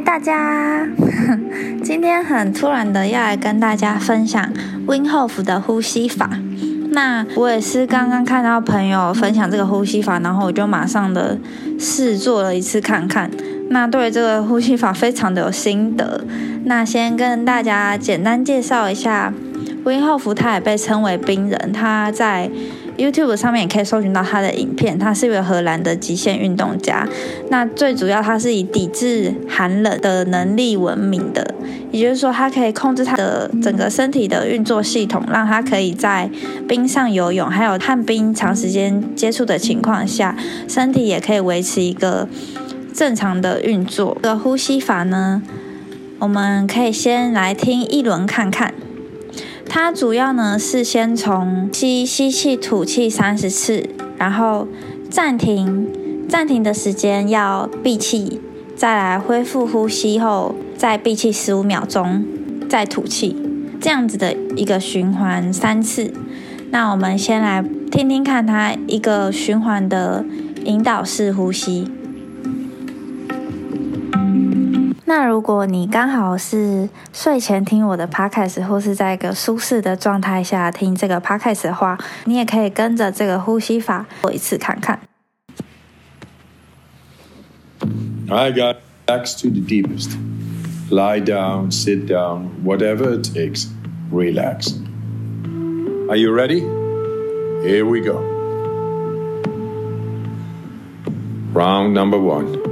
大家！今天很突然的要来跟大家分享 Win Hof 的呼吸法。那我也是刚刚看到朋友分享这个呼吸法，然后我就马上的试做了一次看看。那对这个呼吸法非常的有心得。那先跟大家简单介绍一下，Win Hof 他也被称为冰人，他在 YouTube 上面也可以搜寻到他的影片。他是一位荷兰的极限运动家。那最主要，他是以抵制寒冷的能力闻名的。也就是说，他可以控制他的整个身体的运作系统，让他可以在冰上游泳，还有旱冰长时间接触的情况下，身体也可以维持一个正常的运作。这个呼吸法呢，我们可以先来听一轮看看。它主要呢是先从吸吸气、吐气三十次，然后暂停，暂停的时间要闭气，再来恢复呼吸后再闭气十五秒钟，再吐气，这样子的一个循环三次。那我们先来听听看它一个循环的引导式呼吸。那如果你刚好是睡前听我的 podcast，或是在一个舒适的状态下听这个 podcast 的话，你也可以跟着这个呼吸法做一次看看。I got relax to the deepest. Lie down, sit down, whatever it takes. Relax. Are you ready? Here we go. Round number one.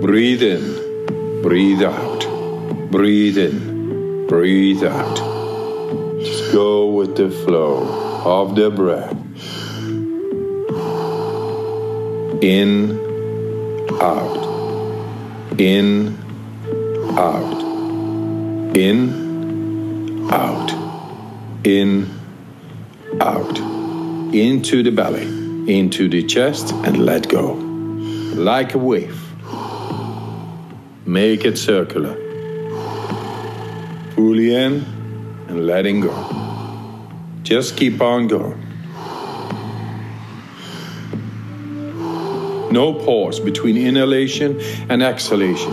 Breathe in, breathe out. Breathe in, breathe out. Just go with the flow of the breath. In, out. In, out. In, out. In, out. Into the belly, into the chest, and let go. Like a wave. Make it circular. Fully in and letting go. Just keep on going. No pause between inhalation and exhalation.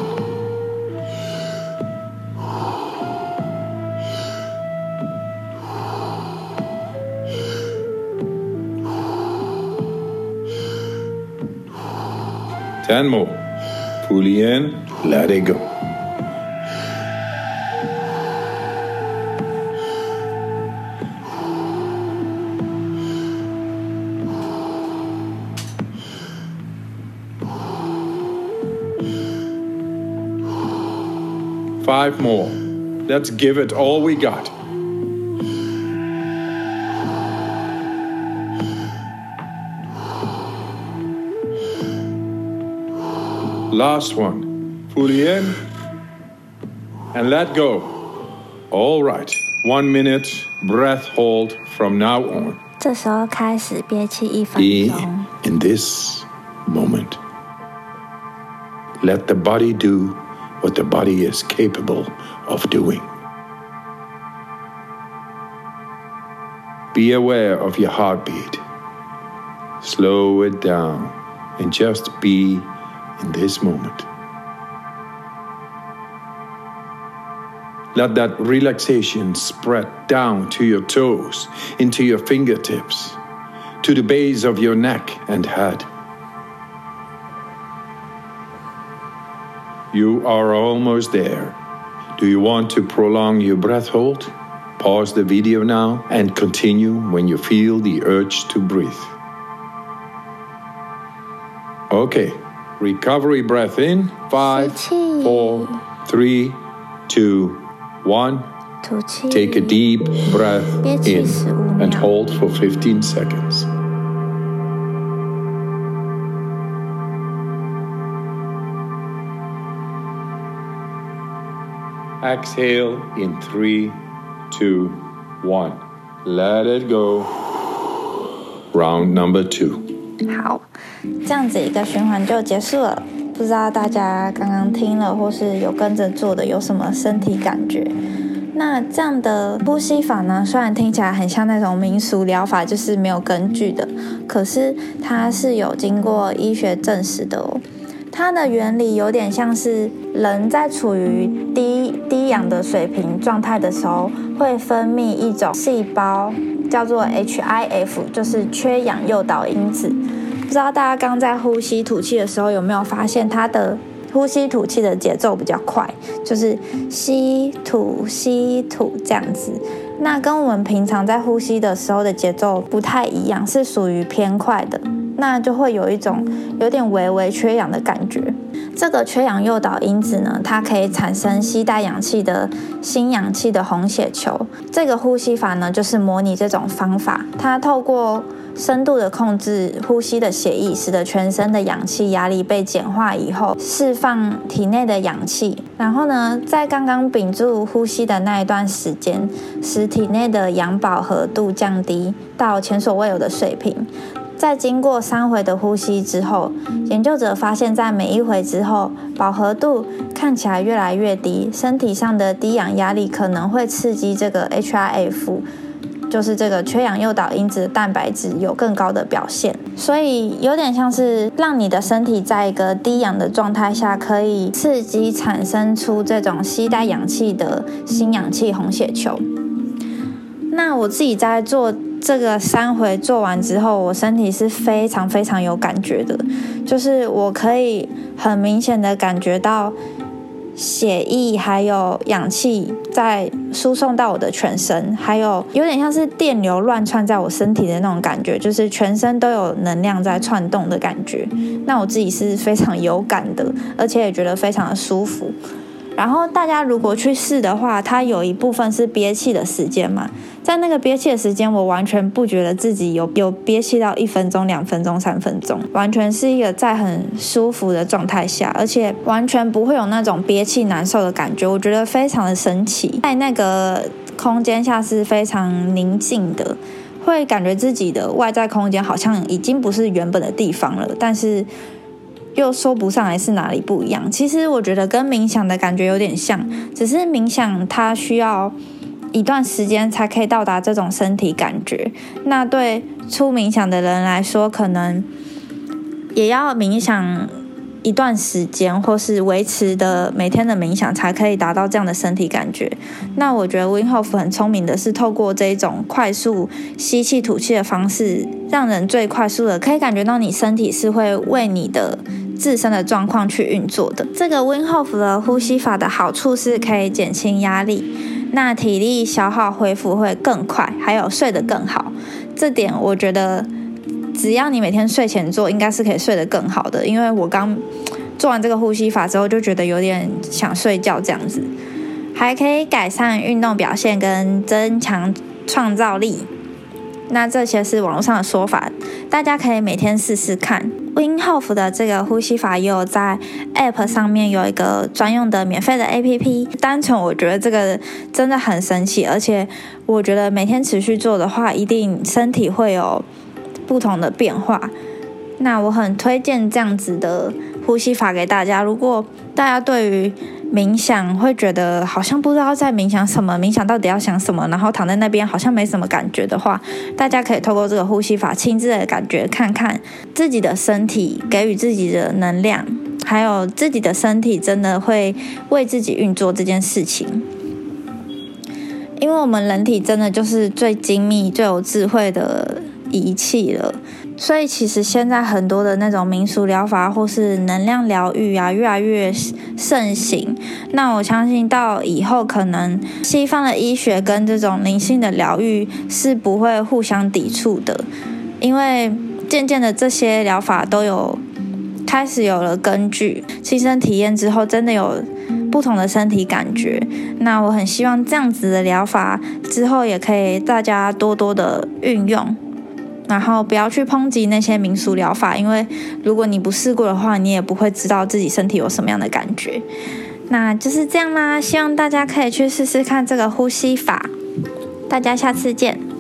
Ten more. Fully in, let it go. Five more. Let's give it all we got. Last one. Fully in and let go. All right. One minute breath hold from now on. 这时候开始憋气一分 Be 钟， in this moment. Let the body do what the body is capable of doing. Be aware of your heartbeat. Slow it down and just be in this moment. Let that relaxation spread down to your toes, into your fingertips, to the base of your neck and head. You are almost there. Do you want to prolong your breath hold? Pause the video now and continue when you feel the urge to breathe. Okay, recovery breath in. Five, four, three, two, one. 吐气 Take a deep breath 憋气 in 十五 and 秒， hold for 15 seconds. Exhale in three, two, one. Let it go. Round number two. 好，这样子一个循环就结束了。 不知道大家刚刚听了或是有跟着做的有什么身体感觉？那这样的呼吸法呢，虽然听起来很像那种民俗疗法，就是没有根据的，可是它是有经过医学证实的哦。它的原理有点像是人在处于低低氧的水平状态的时候，会分泌一种细胞叫做 HIF，就是缺氧诱导因子。不知道大家刚在呼吸吐气的时候有没有发现，它的呼吸吐气的节奏比较快，就是吸吐吸吐这样子。那跟我们平常在呼吸的时候的节奏不太一样，是属于偏快的。那就会有一种有点微微缺氧的感觉。这个缺氧诱导因子呢，它可以产生吸带氧气的新氧气的红血球。这个呼吸法呢，就是模拟这种方法。它透过深度的控制呼吸的血液，使得全身的氧气压力被简化以后，释放体内的氧气。然后呢，在刚刚屏住呼吸的那一段时间，使体内的氧饱和度降低到前所未有的水平。在经过三回的呼吸之后，研究者发现，在每一回之后，饱和度看起来越来越低，身体上的低氧压力可能会刺激这个 HIF，就是这个缺氧诱导因子的蛋白质有更高的表现。所以有点像是让你的身体在一个低氧的状态下，可以刺激产生出这种吸带氧气的新氧气红血球。那我自己在做。这个三回做完之后，我身体是非常非常有感觉的，就是我可以很明显的感觉到血液还有氧气在输送到我的全身，还有有点像是电流乱窜在我身体的那种感觉，就是全身都有能量在窜动的感觉。那我自己是非常有感的，而且也觉得非常的舒服。然后大家如果去试的话，它有一部分是憋气的时间嘛，在那个憋气的时间，我完全不觉得自己有有憋气到一分钟、两分钟、三分钟，完全是一个在很舒服的状态下，而且完全不会有那种憋气难受的感觉，我觉得非常的神奇。在那个空间下是非常宁静的，会感觉自己的外在空间好像已经不是原本的地方了，但是。又说不上来是哪里不一样。其实我觉得跟冥想的感觉有点像，只是冥想它需要一段时间才可以到达这种身体感觉。那对初冥想的人来说，可能也要冥想。一段时间，或是维持的每天的冥想，才可以达到这样的身体感觉。那我觉得 Win Hof 很聪明的是，透过这种快速吸气吐气的方式，让人最快速的可以感觉到你身体是会为你的自身的状况去运作的。这个 Win Hof 的呼吸法的好处是可以减轻压力，那体力消耗恢复会更快，还有睡得更好。这点我觉得。只要你每天睡前做，应该是可以睡得更好的。因为我刚做完这个呼吸法之后，就觉得有点想睡觉这样子，还可以改善运动表现跟增强创造力。那这些是网络上的说法，大家可以每天试试看。Win Hof 的这个呼吸法也有在 App 上面有一个专用的免费的 APP。单纯我觉得这个真的很神奇，而且我觉得每天持续做的话，一定身体会有。不同的变化，那我很推荐这样子的呼吸法给大家。如果大家对于冥想会觉得好像不知道在冥想什么，冥想到底要想什么，然后躺在那边好像没什么感觉的话，大家可以透过这个呼吸法亲自的感觉，看看自己的身体给予自己的能量，还有自己的身体真的会为自己运作这件事情。因为我们人体真的就是最精密、最有智慧的。仪器了，所以其实现在很多的那种民俗疗法或是能量疗愈啊，越来越盛行。那我相信到以后，可能西方的医学跟这种灵性的疗愈是不会互相抵触的，因为渐渐的这些疗法都有开始有了根据，亲身体验之后，真的有不同的身体感觉。那我很希望这样子的疗法之后也可以大家多多的运用。然后不要去抨击那些民俗疗法，因为如果你不试过的话，你也不会知道自己身体有什么样的感觉。那就是这样啦，希望大家可以去试试看这个呼吸法。大家下次见。